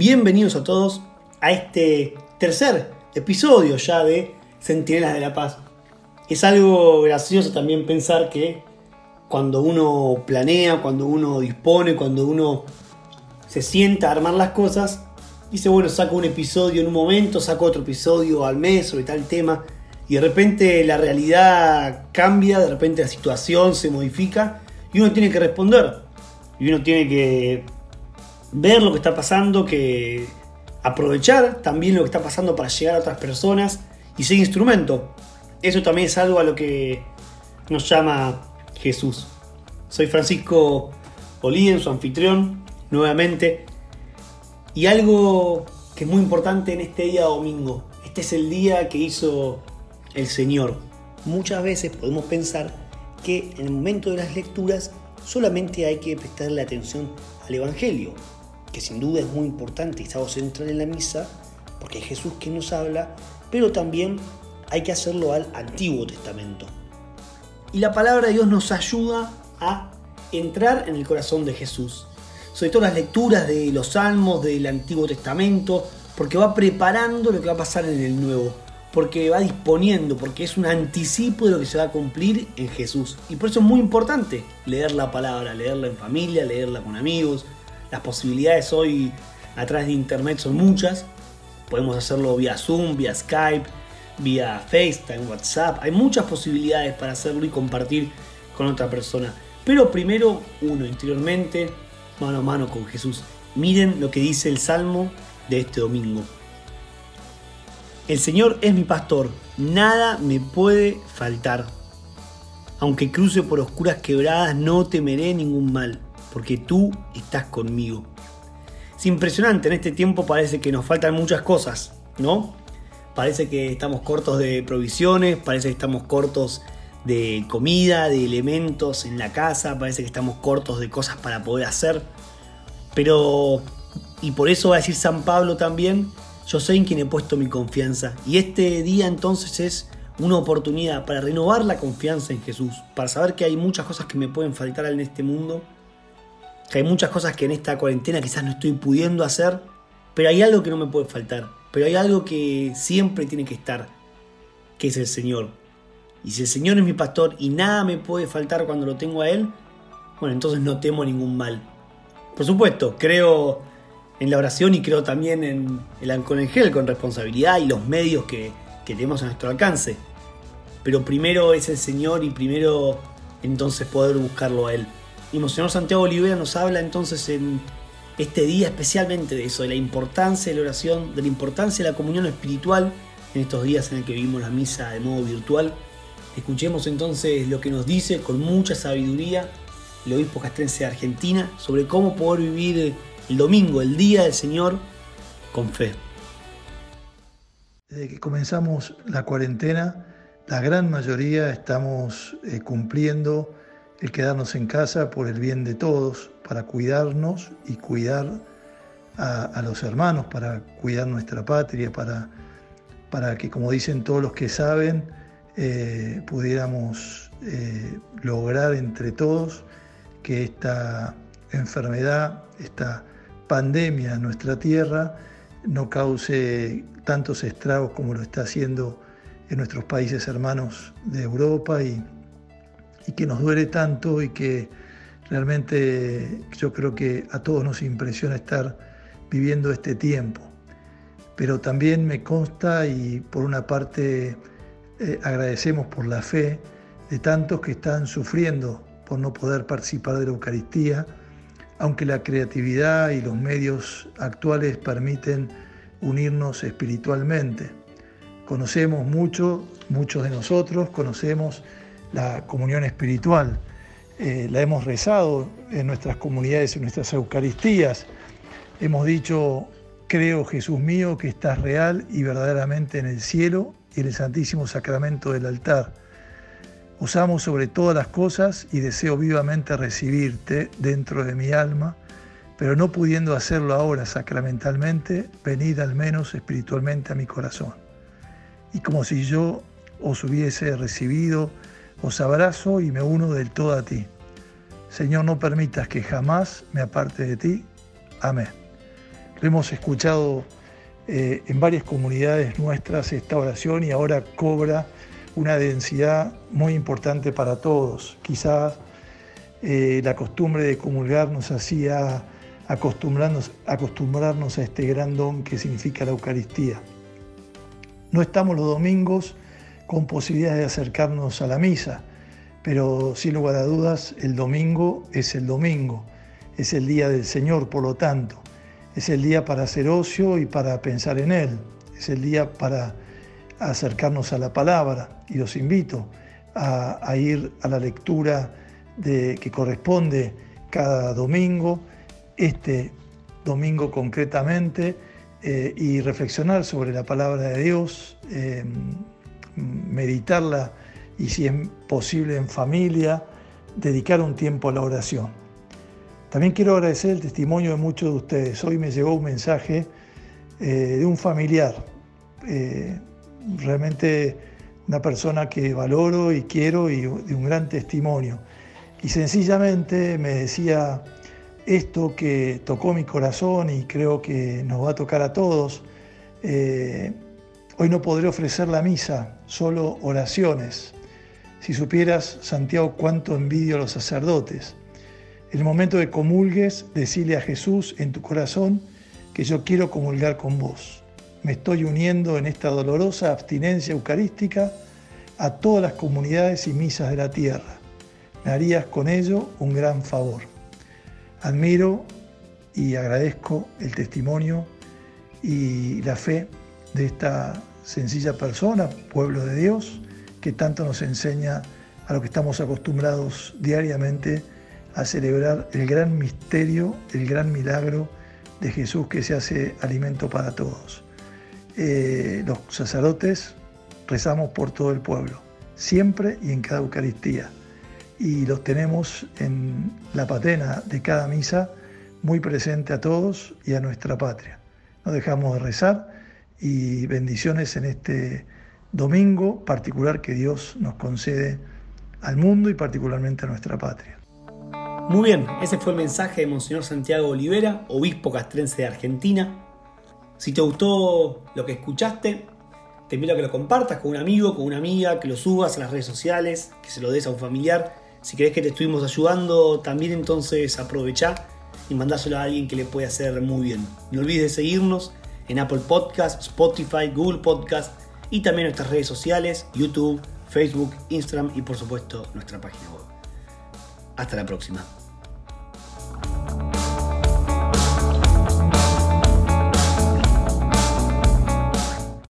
Bienvenidos a todos a este tercer episodio ya de Centinelas de la Paz. Es algo gracioso también pensar que cuando uno planea, cuando uno dispone, cuando uno se sienta a armar las cosas, dice, bueno, saco un episodio en un momento, saco otro episodio al mes sobre tal tema, y de repente la realidad cambia, de repente la situación se modifica, y uno tiene que responder, y uno tiene que ver lo que está pasando, que aprovechar también lo que está pasando para llegar a otras personas y ser instrumento. Eso también es algo a lo que nos llama Jesús. Soy Francisco Olín, su anfitrión, nuevamente. Y algo que es muy importante en este día domingo. Este es el día que hizo el Señor. Muchas veces podemos pensar que en el momento de las lecturas solamente hay que prestarle atención al Evangelio, que sin duda es muy importante y es algo central en la misa, porque es Jesús que nos habla, pero también hay que hacerlo al Antiguo Testamento. Y la palabra de Dios nos ayuda a entrar en el corazón de Jesús. Sobre todo las lecturas de los salmos del Antiguo Testamento, porque va preparando lo que va a pasar en el Nuevo, porque va disponiendo, porque es un anticipo de lo que se va a cumplir en Jesús. Y por eso es muy importante leer la palabra, leerla en familia, leerla con amigos, las posibilidades hoy a través de internet son muchas. Podemos hacerlo vía Zoom, vía Skype, vía FaceTime, WhatsApp. Hay muchas posibilidades para hacerlo y compartir con otra persona. Pero primero uno interiormente, mano a mano con Jesús. Miren lo que dice el Salmo de este domingo. El Señor es mi pastor, nada me puede faltar. Aunque cruce por oscuras quebradas, no temeré ningún mal porque tú estás conmigo. Es impresionante, en este tiempo parece que nos faltan muchas cosas, ¿no? Parece que estamos cortos de provisiones, parece que estamos cortos de comida, de elementos en la casa, parece que estamos cortos de cosas para poder hacer. Pero, y por eso va a decir San Pablo también, yo sé en quien he puesto mi confianza. Y este día entonces es una oportunidad para renovar la confianza en Jesús, para saber que hay muchas cosas que me pueden faltar en este mundo, que hay muchas cosas que en esta cuarentena quizás no estoy pudiendo hacer, pero hay algo que no me puede faltar, pero hay algo que siempre tiene que estar, que es el Señor. Y si el Señor es mi pastor y nada me puede faltar cuando lo tengo a Él, bueno, entonces no temo ningún mal. Por supuesto, creo en la oración y creo también en el angel con responsabilidad y los medios que, que tenemos a nuestro alcance. Pero primero es el Señor y primero entonces poder buscarlo a Él. Y Monseñor Santiago Olivera nos habla entonces en este día especialmente de eso, de la importancia de la oración, de la importancia de la comunión espiritual en estos días en el que vivimos la misa de modo virtual. Escuchemos entonces lo que nos dice con mucha sabiduría el obispo castrense de Argentina sobre cómo poder vivir el domingo, el día del Señor, con fe. Desde que comenzamos la cuarentena, la gran mayoría estamos eh, cumpliendo el quedarnos en casa por el bien de todos, para cuidarnos y cuidar a, los hermanos, para cuidar nuestra patria, para, para que, como dicen todos los que saben, eh, pudiéramos eh, lograr entre todos que esta enfermedad, esta pandemia en nuestra tierra, no cause tantos estragos como lo está haciendo en nuestros países hermanos de Europa y, y que nos duele tanto y que realmente yo creo que a todos nos impresiona estar viviendo este tiempo. Pero también me consta y por una parte eh, agradecemos por la fe de tantos que están sufriendo por no poder participar de la Eucaristía, aunque la creatividad y los medios actuales permiten unirnos espiritualmente. Conocemos mucho, muchos de nosotros conocemos la comunión espiritual. Eh, la hemos rezado en nuestras comunidades, en nuestras Eucaristías. Hemos dicho, creo Jesús mío que estás real y verdaderamente en el cielo y en el Santísimo Sacramento del altar. Usamos sobre todas las cosas y deseo vivamente recibirte dentro de mi alma, pero no pudiendo hacerlo ahora sacramentalmente, venid al menos espiritualmente a mi corazón. Y como si yo os hubiese recibido, os abrazo y me uno del todo a ti. Señor, no permitas que jamás me aparte de ti. Amén. hemos escuchado eh, en varias comunidades nuestras esta oración y ahora cobra una densidad muy importante para todos. Quizás eh, la costumbre de comulgar nos hacía acostumbrarnos a este gran don que significa la Eucaristía. No estamos los domingos con posibilidades de acercarnos a la misa, pero sin lugar a dudas el domingo es el domingo, es el día del Señor, por lo tanto, es el día para hacer ocio y para pensar en Él, es el día para acercarnos a la palabra. Y los invito a, ir a la lectura de, que corresponde cada domingo, este domingo concretamente, eh, y reflexionar sobre la palabra de Dios, eh, meditarla y si es posible en familia, dedicar un tiempo a la oración. También quiero agradecer el testimonio de muchos de ustedes. Hoy me llegó un mensaje eh, de un familiar, realmente una persona que valoro y quiero y de un gran testimonio. Y sencillamente me decía, esto que tocó mi corazón y creo que nos va a tocar a todos. Eh, hoy no podré ofrecer la misa, solo oraciones. Si supieras, Santiago, cuánto envidio a los sacerdotes. En el momento de comulgues, decile a Jesús en tu corazón que yo quiero comulgar con vos. Me estoy uniendo en esta dolorosa abstinencia eucarística a todas las comunidades y misas de la tierra. Me harías con ello un gran favor. Admiro y agradezco el testimonio y la fe de esta sencilla persona, pueblo de Dios, que tanto nos enseña a lo que estamos acostumbrados diariamente a celebrar el gran misterio, el gran milagro de Jesús que se hace alimento para todos. Eh, los sacerdotes rezamos por todo el pueblo, siempre y en cada Eucaristía y los tenemos en la patena de cada misa muy presente a todos y a nuestra patria. No dejamos de rezar y bendiciones en este domingo particular que Dios nos concede al mundo y particularmente a nuestra patria. Muy bien, ese fue el mensaje de Monseñor Santiago Olivera, obispo castrense de Argentina. Si te gustó lo que escuchaste, te invito a que lo compartas con un amigo, con una amiga, que lo subas a las redes sociales, que se lo des a un familiar si crees que te estuvimos ayudando, también entonces aprovecha y mandáselo a alguien que le pueda hacer muy bien. No olvides de seguirnos en Apple Podcast, Spotify, Google Podcast y también nuestras redes sociales, YouTube, Facebook, Instagram y por supuesto nuestra página web. Hasta la próxima.